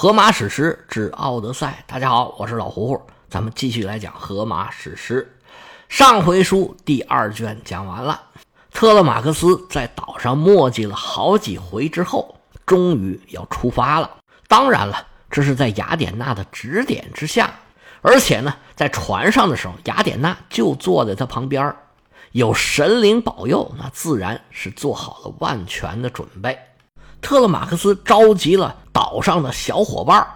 荷马史诗之《奥德赛》，大家好，我是老胡胡，咱们继续来讲荷马史诗。上回书第二卷讲完了，特勒马克斯在岛上磨叽了好几回之后，终于要出发了。当然了，这是在雅典娜的指点之下，而且呢，在船上的时候，雅典娜就坐在他旁边，有神灵保佑，那自然是做好了万全的准备。特勒马克斯召集了岛上的小伙伴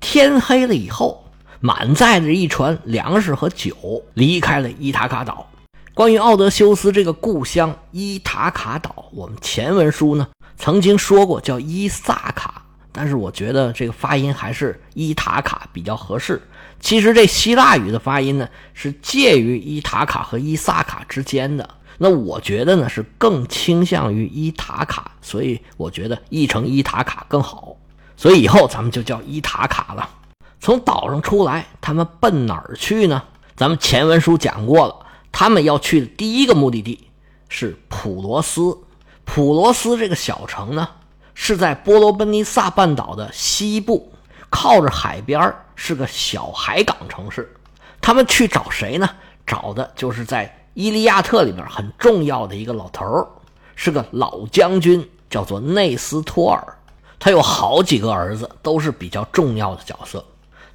天黑了以后，满载着一船粮食和酒，离开了伊塔卡岛。关于奥德修斯这个故乡伊塔卡岛，我们前文书呢曾经说过叫伊萨卡，但是我觉得这个发音还是伊塔卡比较合适。其实这希腊语的发音呢是介于伊塔卡和伊萨卡之间的。那我觉得呢是更倾向于伊塔卡，所以我觉得译成伊塔卡更好。所以以后咱们就叫伊塔卡了。从岛上出来，他们奔哪儿去呢？咱们前文书讲过了，他们要去的第一个目的地是普罗斯。普罗斯这个小城呢，是在波罗奔尼撒半岛的西部，靠着海边是个小海港城市。他们去找谁呢？找的就是在。《伊利亚特》里面很重要的一个老头儿，是个老将军，叫做内斯托尔。他有好几个儿子，都是比较重要的角色。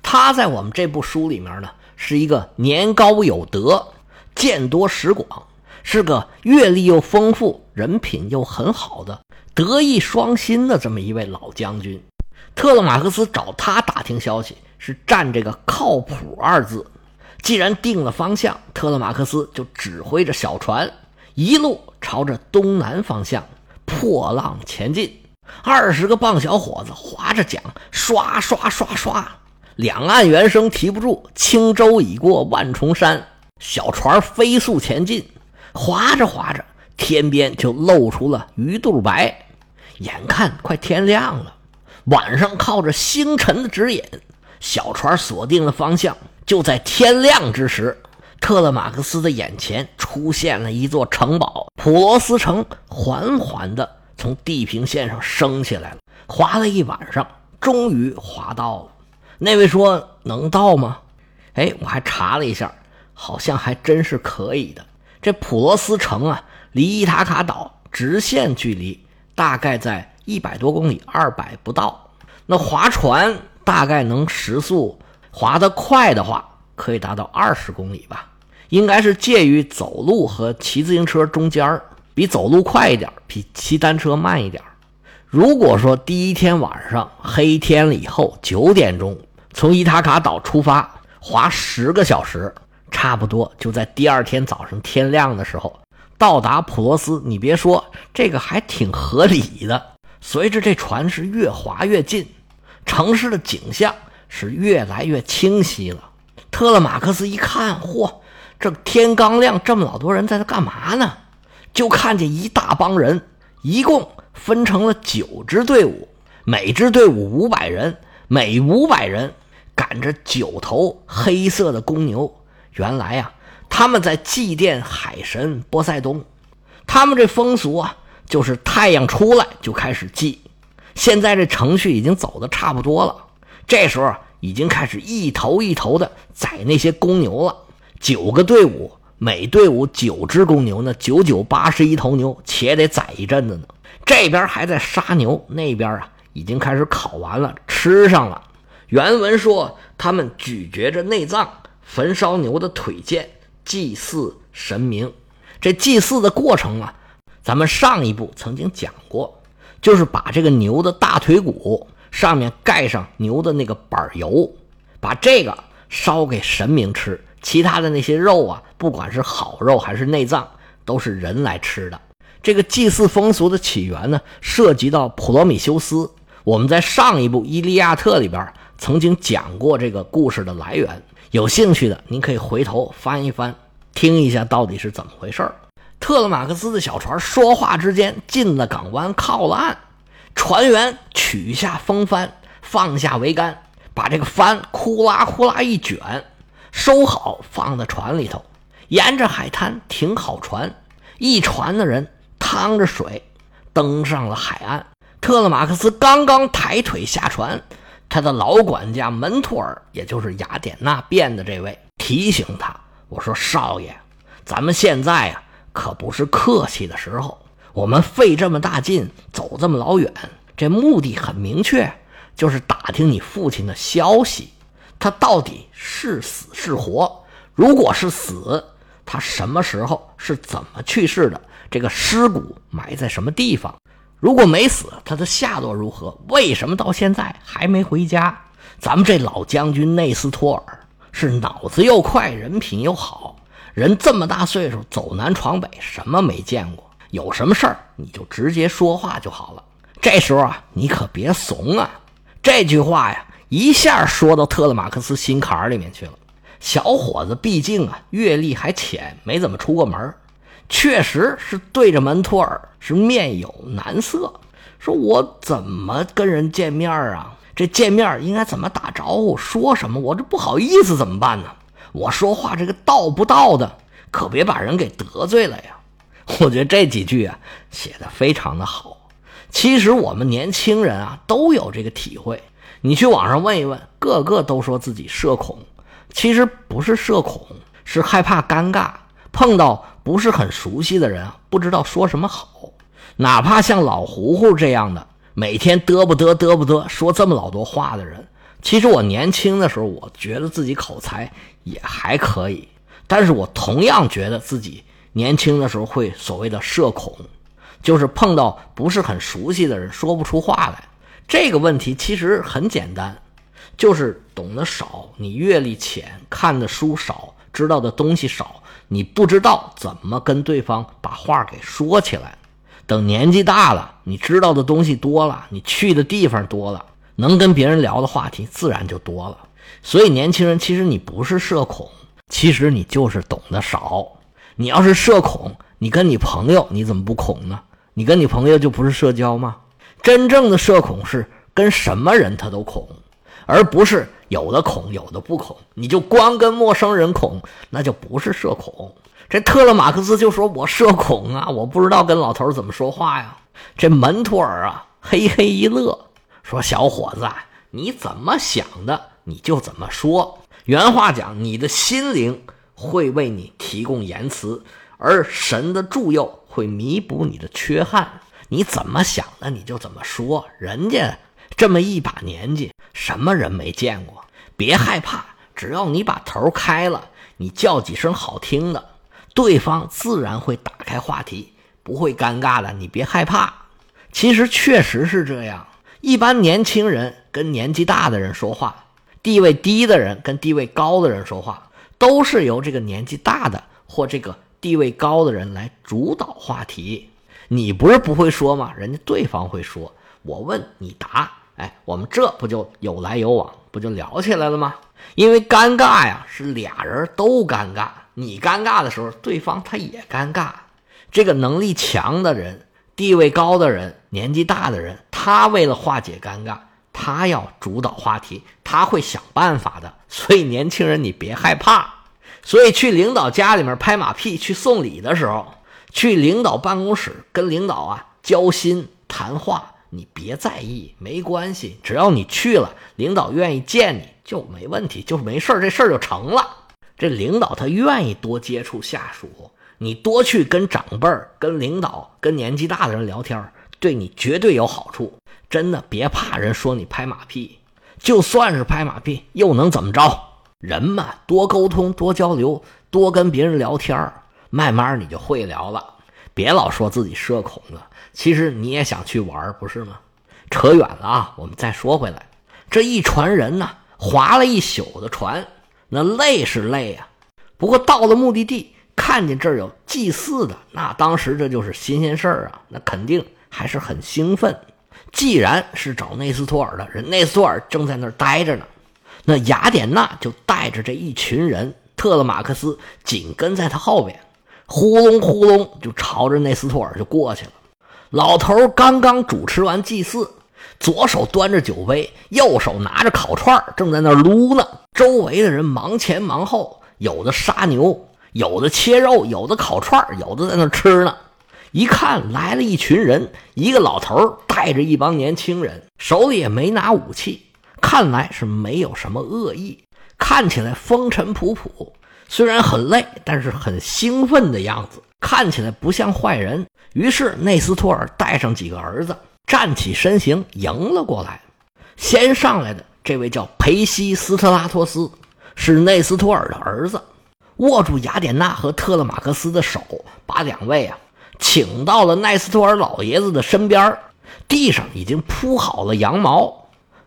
他在我们这部书里面呢，是一个年高有德、见多识广，是个阅历又丰富、人品又很好的德艺双馨的这么一位老将军。特勒马克斯找他打听消息，是占这个“靠谱”二字。既然定了方向，特勒马克斯就指挥着小船一路朝着东南方向破浪前进。二十个棒小伙子划着桨，刷刷刷刷，两岸猿声啼不住，轻舟已过万重山。小船飞速前进，划着划着，天边就露出了鱼肚白。眼看快天亮了，晚上靠着星辰的指引，小船锁定了方向。就在天亮之时，特勒马克斯的眼前出现了一座城堡——普罗斯城，缓缓地从地平线上升起来了。划了一晚上，终于划到了。那位说：“能到吗？”哎，我还查了一下，好像还真是可以的。这普罗斯城啊，离伊塔卡岛直线距离大概在一百多公里，二百不到。那划船大概能时速。滑得快的话，可以达到二十公里吧，应该是介于走路和骑自行车中间比走路快一点，比骑单车慢一点。如果说第一天晚上黑天了以后九点钟从伊塔卡岛出发，滑十个小时，差不多就在第二天早上天亮的时候到达普罗斯。你别说，这个还挺合理的。随着这船是越滑越近，城市的景象。是越来越清晰了。特勒马克思一看，嚯，这天刚亮，这么老多人在这干嘛呢？就看见一大帮人，一共分成了九支队伍，每支队伍五百人，每五百人赶着九头黑色的公牛。原来呀，他们在祭奠海神波塞冬。他们这风俗啊，就是太阳出来就开始祭。现在这程序已经走的差不多了，这时候。已经开始一头一头的宰那些公牛了，九个队伍，每队伍九只公牛呢，九九八十一头牛，且得宰一阵子呢。这边还在杀牛，那边啊已经开始烤完了，吃上了。原文说他们咀嚼着内脏，焚烧牛的腿腱，祭祀神明。这祭祀的过程啊，咱们上一部曾经讲过，就是把这个牛的大腿骨。上面盖上牛的那个板油，把这个烧给神明吃。其他的那些肉啊，不管是好肉还是内脏，都是人来吃的。这个祭祀风俗的起源呢，涉及到普罗米修斯。我们在上一部《伊利亚特》里边曾经讲过这个故事的来源。有兴趣的，您可以回头翻一翻，听一下到底是怎么回事特勒马克斯的小船说话之间进了港湾，靠了岸。船员取下风帆，放下桅杆，把这个帆呼啦呼啦一卷，收好，放在船里头。沿着海滩停好船，一船的人趟着水登上了海岸。特勒马克斯刚刚抬腿下船，他的老管家门托尔，也就是雅典娜变的这位，提醒他：“我说少爷，咱们现在啊，可不是客气的时候。我们费这么大劲，走这么老远，这目的很明确，就是打听你父亲的消息，他到底是死是活。如果是死，他什么时候是怎么去世的？这个尸骨埋在什么地方？”如果没死，他的下落如何？为什么到现在还没回家？咱们这老将军内斯托尔是脑子又快，人品又好。人这么大岁数，走南闯北，什么没见过？有什么事儿你就直接说话就好了。这时候啊，你可别怂啊！这句话呀，一下说到特勒马克思心坎里面去了。小伙子毕竟啊，阅历还浅，没怎么出过门确实是对着门托尔是面有难色，说我怎么跟人见面啊？这见面应该怎么打招呼？说什么？我这不好意思怎么办呢？我说话这个道不道的，可别把人给得罪了呀！我觉得这几句啊写的非常的好。其实我们年轻人啊都有这个体会，你去网上问一问，个个都说自己社恐，其实不是社恐，是害怕尴尬，碰到。不是很熟悉的人，不知道说什么好。哪怕像老胡胡这样的，每天嘚不嘚嘚不嘚说这么老多话的人，其实我年轻的时候，我觉得自己口才也还可以。但是我同样觉得自己年轻的时候会所谓的社恐，就是碰到不是很熟悉的人说不出话来。这个问题其实很简单，就是懂得少，你阅历浅，看的书少，知道的东西少。你不知道怎么跟对方把话给说起来，等年纪大了，你知道的东西多了，你去的地方多了，能跟别人聊的话题自然就多了。所以年轻人，其实你不是社恐，其实你就是懂得少。你要是社恐，你跟你朋友你怎么不恐呢？你跟你朋友就不是社交吗？真正的社恐是跟什么人他都恐。而不是有的恐，有的不恐，你就光跟陌生人恐，那就不是社恐。这特勒马克思就说：“我社恐啊，我不知道跟老头怎么说话呀。”这门托尔啊，嘿嘿一乐，说：“小伙子，你怎么想的，你就怎么说。原话讲，你的心灵会为你提供言辞，而神的助佑会弥补你的缺憾。你怎么想的，你就怎么说。人家。”这么一把年纪，什么人没见过？别害怕，只要你把头开了，你叫几声好听的，对方自然会打开话题，不会尴尬的。你别害怕。其实确实是这样。一般年轻人跟年纪大的人说话，地位低的人跟地位高的人说话，都是由这个年纪大的或这个地位高的人来主导话题。你不是不会说吗？人家对方会说，我问你答。哎，我们这不就有来有往，不就聊起来了吗？因为尴尬呀，是俩人都尴尬。你尴尬的时候，对方他也尴尬。这个能力强的人、地位高的人、年纪大的人，他为了化解尴尬，他要主导话题，他会想办法的。所以年轻人，你别害怕。所以去领导家里面拍马屁、去送礼的时候，去领导办公室跟领导啊交心谈话。你别在意，没关系，只要你去了，领导愿意见你就没问题，就是没事这事儿就成了。这领导他愿意多接触下属，你多去跟长辈儿、跟领导、跟年纪大的人聊天，对你绝对有好处。真的，别怕人说你拍马屁，就算是拍马屁，又能怎么着？人嘛，多沟通，多交流，多跟别人聊天慢慢你就会聊了。别老说自己社恐了。其实你也想去玩，不是吗？扯远了啊，我们再说回来，这一船人呢，划了一宿的船，那累是累呀。不过到了目的地，看见这儿有祭祀的，那当时这就是新鲜事儿啊，那肯定还是很兴奋。既然是找内斯托尔的人，内斯托尔正在那儿待着呢，那雅典娜就带着这一群人，特勒马克思紧跟在他后边，呼隆呼隆就朝着内斯托尔就过去了。老头刚刚主持完祭祀，左手端着酒杯，右手拿着烤串正在那撸呢。周围的人忙前忙后，有的杀牛，有的切肉，有的烤串有的在那吃呢。一看来了一群人，一个老头带着一帮年轻人，手里也没拿武器，看来是没有什么恶意，看起来风尘仆仆，虽然很累，但是很兴奋的样子，看起来不像坏人。于是内斯托尔带上几个儿子站起身形迎了过来。先上来的这位叫裴西斯特拉托斯，是内斯托尔的儿子，握住雅典娜和特勒马克斯的手，把两位啊请到了奈斯托尔老爷子的身边。地上已经铺好了羊毛，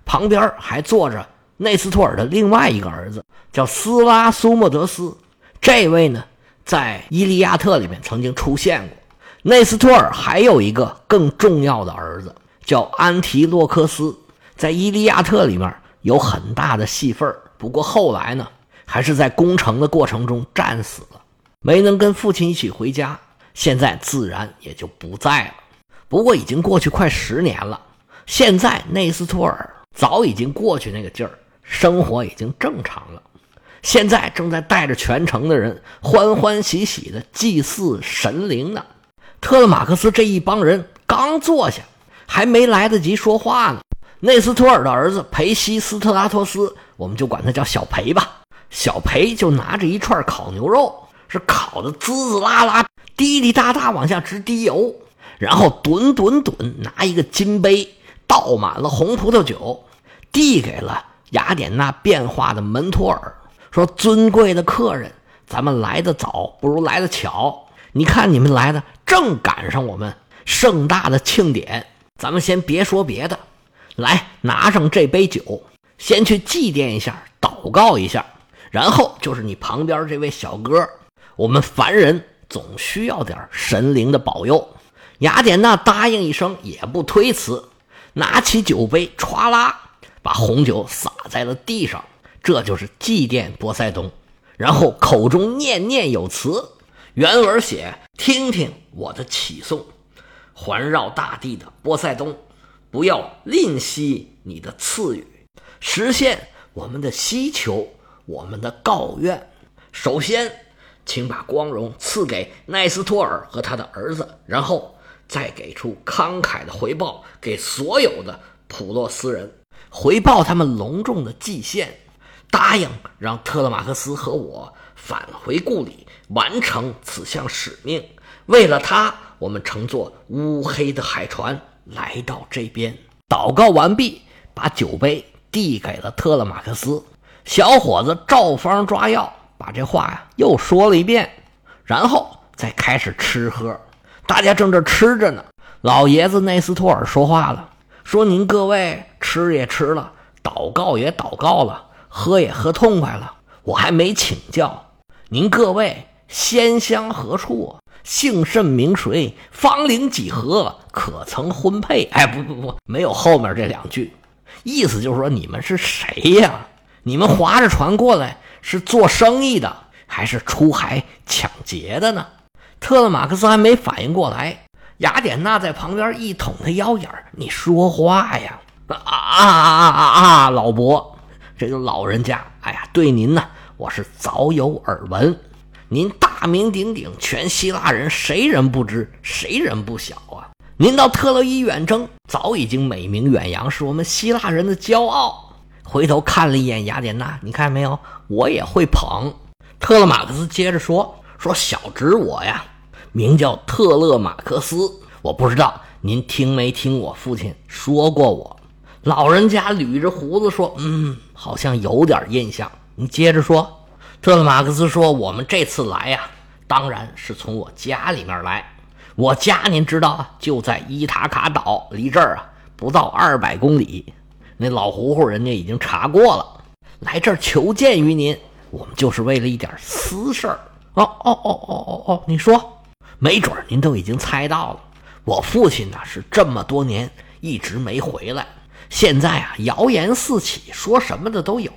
旁边还坐着内斯托尔的另外一个儿子，叫斯拉苏莫德斯。这位呢，在《伊利亚特》里面曾经出现过。内斯托尔还有一个更重要的儿子，叫安提洛克斯，在《伊利亚特》里面有很大的戏份不过后来呢，还是在攻城的过程中战死了，没能跟父亲一起回家，现在自然也就不在了。不过已经过去快十年了，现在内斯托尔早已经过去那个劲儿，生活已经正常了。现在正在带着全城的人欢欢喜喜的祭祀神灵呢。特勒马克斯这一帮人刚坐下，还没来得及说话呢，内斯托尔的儿子裴西斯特拉托斯，我们就管他叫小裴吧。小裴就拿着一串烤牛肉，是烤的滋滋啦啦，滴滴答答往下直滴油。然后吨吨吨拿一个金杯倒满了红葡萄酒，递给了雅典娜变化的门托尔，说：“尊贵的客人，咱们来的早不如来的巧。你看你们来的正赶上我们盛大的庆典，咱们先别说别的，来拿上这杯酒，先去祭奠一下，祷告一下。然后就是你旁边这位小哥，我们凡人总需要点神灵的保佑。”雅典娜答应一声，也不推辞，拿起酒杯，歘啦，把红酒洒在了地上。这就是祭奠波塞冬，然后口中念念有词。原文写：“听听我的启颂，环绕大地的波塞冬，不要吝惜你的赐予，实现我们的希求，我们的告愿。首先，请把光荣赐给奈斯托尔和他的儿子，然后。”再给出慷慨的回报给所有的普洛斯人，回报他们隆重的祭献，答应让特勒马克斯和我返回故里，完成此项使命。为了他，我们乘坐乌黑的海船来到这边。祷告完毕，把酒杯递给了特勒马克斯。小伙子照方抓药，把这话呀又说了一遍，然后再开始吃喝。大家正这吃着呢，老爷子内斯托尔说话了，说：“您各位吃也吃了，祷告也祷告了，喝也喝痛快了，我还没请教您各位仙乡何处？姓甚名谁？芳龄几何？可曾婚配？”哎，不不不，没有后面这两句，意思就是说你们是谁呀？你们划着船过来是做生意的，还是出海抢劫的呢？特勒马克思还没反应过来，雅典娜在旁边一捅他腰眼你说话呀！”啊啊啊啊啊！老伯，这个老人家，哎呀，对您呢，我是早有耳闻。您大名鼎鼎，全希腊人谁人不知，谁人不晓啊？您到特洛伊远征，早已经美名远扬，是我们希腊人的骄傲。回头看了一眼雅典娜，你看没有？我也会捧。特勒马克斯接着说。说小侄我呀，名叫特勒马克思。我不知道您听没听我父亲说过我。老人家捋着胡子说：“嗯，好像有点印象。”你接着说。特勒马克思说：“我们这次来呀，当然是从我家里面来。我家您知道啊，就在伊塔卡岛，离这儿啊不到二百公里。那老胡胡人家已经查过了，来这儿求见于您，我们就是为了一点私事儿。”哦哦哦哦哦哦！你说，没准您都已经猜到了。我父亲呢是这么多年一直没回来，现在啊谣言四起，说什么的都有，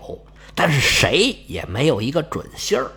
但是谁也没有一个准信儿。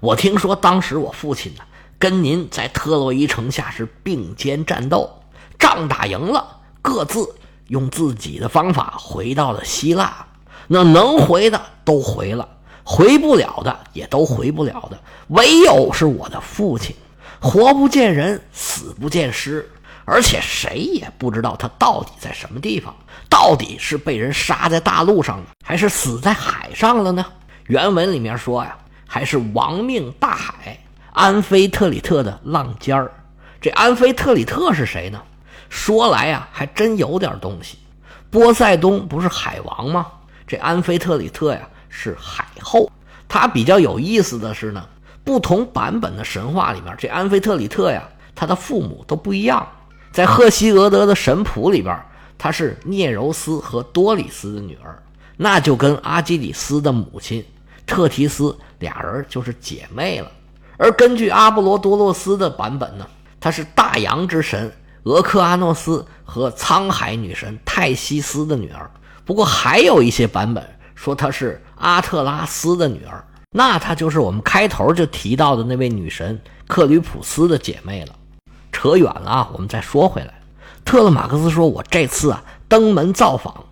我听说当时我父亲呢跟您在特洛伊城下是并肩战斗，仗打赢了，各自用自己的方法回到了希腊。那能回的都回了。回不了的也都回不了的，唯有是我的父亲，活不见人，死不见尸。而且谁也不知道他到底在什么地方，到底是被人杀在大陆上了，还是死在海上了呢？原文里面说呀，还是亡命大海，安菲特里特的浪尖儿。这安菲特里特是谁呢？说来呀，还真有点东西。波塞冬不是海王吗？这安菲特里特呀是海后。他比较有意思的是呢，不同版本的神话里面，这安菲特里特呀，他的父母都不一样。在赫西俄德的神谱里边，她是涅柔斯和多里斯的女儿，那就跟阿基里斯的母亲特提斯俩人就是姐妹了。而根据阿波罗多洛斯的版本呢，她是大洋之神俄克阿诺斯和沧海女神泰西斯的女儿。不过还有一些版本说她是阿特拉斯的女儿，那她就是我们开头就提到的那位女神克吕普斯的姐妹了。扯远了啊，我们再说回来。特勒马克思说：“我这次啊登门造访，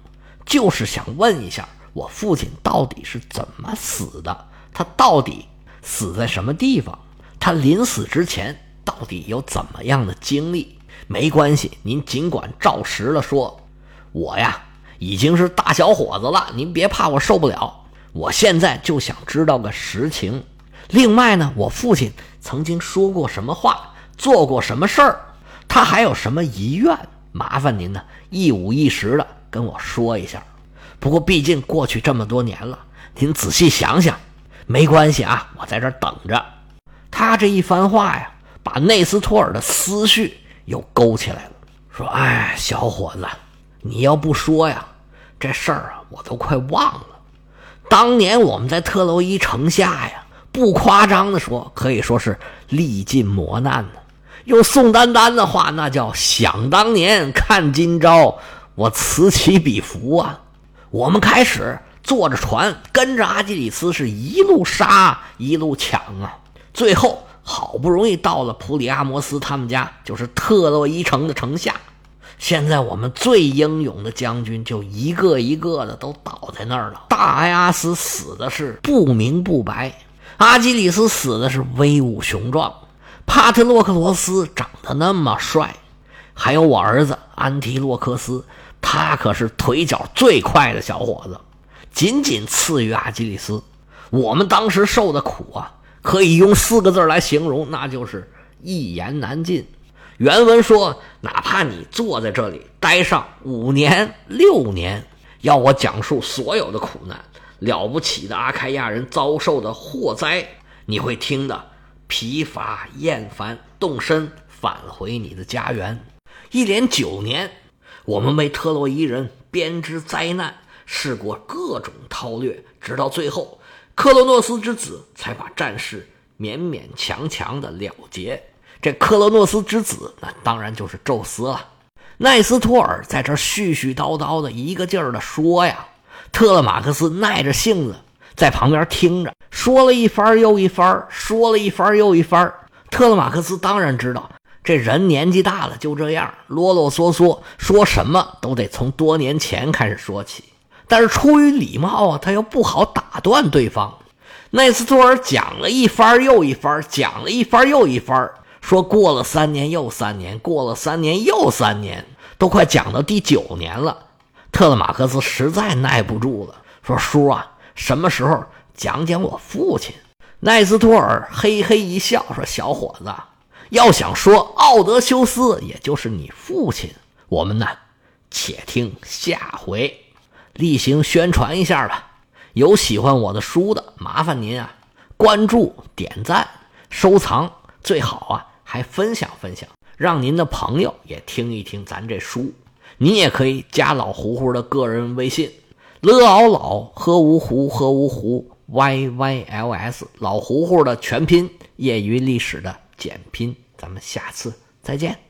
就是想问一下我父亲到底是怎么死的，他到底死在什么地方？他临死之前到底有怎么样的经历？没关系，您尽管照实了说。我呀已经是大小伙子了，您别怕我受不了。我现在就想知道个实情。另外呢，我父亲曾经说过什么话？”做过什么事儿？他还有什么遗愿？麻烦您呢，一五一十的跟我说一下。不过毕竟过去这么多年了，您仔细想想，没关系啊，我在这等着。他这一番话呀，把内斯托尔的思绪又勾起来了。说：“哎，小伙子，你要不说呀，这事儿啊，我都快忘了。当年我们在特洛伊城下呀，不夸张的说，可以说是历尽磨难呢。”用宋丹丹的话，那叫想当年看今朝，我此起彼伏啊！我们开始坐着船，跟着阿基里斯是一路杀一路抢啊，最后好不容易到了普里阿摩斯他们家，就是特洛伊城的城下。现在我们最英勇的将军就一个一个的都倒在那儿了。大埃阿斯死的是不明不白，阿基里斯死的是威武雄壮。帕特洛克罗斯长得那么帅，还有我儿子安提洛克斯，他可是腿脚最快的小伙子，仅仅次于阿基里斯。我们当时受的苦啊，可以用四个字来形容，那就是一言难尽。原文说，哪怕你坐在这里待上五年六年，要我讲述所有的苦难，了不起的阿开亚人遭受的祸灾，你会听的。疲乏厌烦，动身返回你的家园。一连九年，我们为特洛伊人编织灾难，试过各种韬略，直到最后，克罗诺斯之子才把战事勉勉强强的了结。这克罗诺斯之子，那当然就是宙斯了。奈斯托尔在这絮絮叨叨的一个劲儿的说呀，特勒马克斯耐着性子。在旁边听着，说了一番又一番，说了一番又一番。特勒马克斯当然知道，这人年纪大了就这样啰啰嗦嗦，说什么都得从多年前开始说起。但是出于礼貌啊，他又不好打断对方。奈斯托尔讲了一番又一番，讲了一番又一番，说过了三年又三年，过了三年又三年，都快讲到第九年了。特勒马克斯实在耐不住了，说：“叔啊。”什么时候讲讲我父亲？奈斯托尔嘿嘿一笑，说：“小伙子，要想说奥德修斯，也就是你父亲，我们呢，且听下回。例行宣传一下吧。有喜欢我的书的，麻烦您啊，关注、点赞、收藏，最好啊还分享分享，让您的朋友也听一听咱这书。你也可以加老胡胡的个人微信。”，lao 老，hu 胡，hu 胡 y y l s 老胡胡的全拼，业余历史的简拼，咱们下次再见。